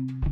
thank you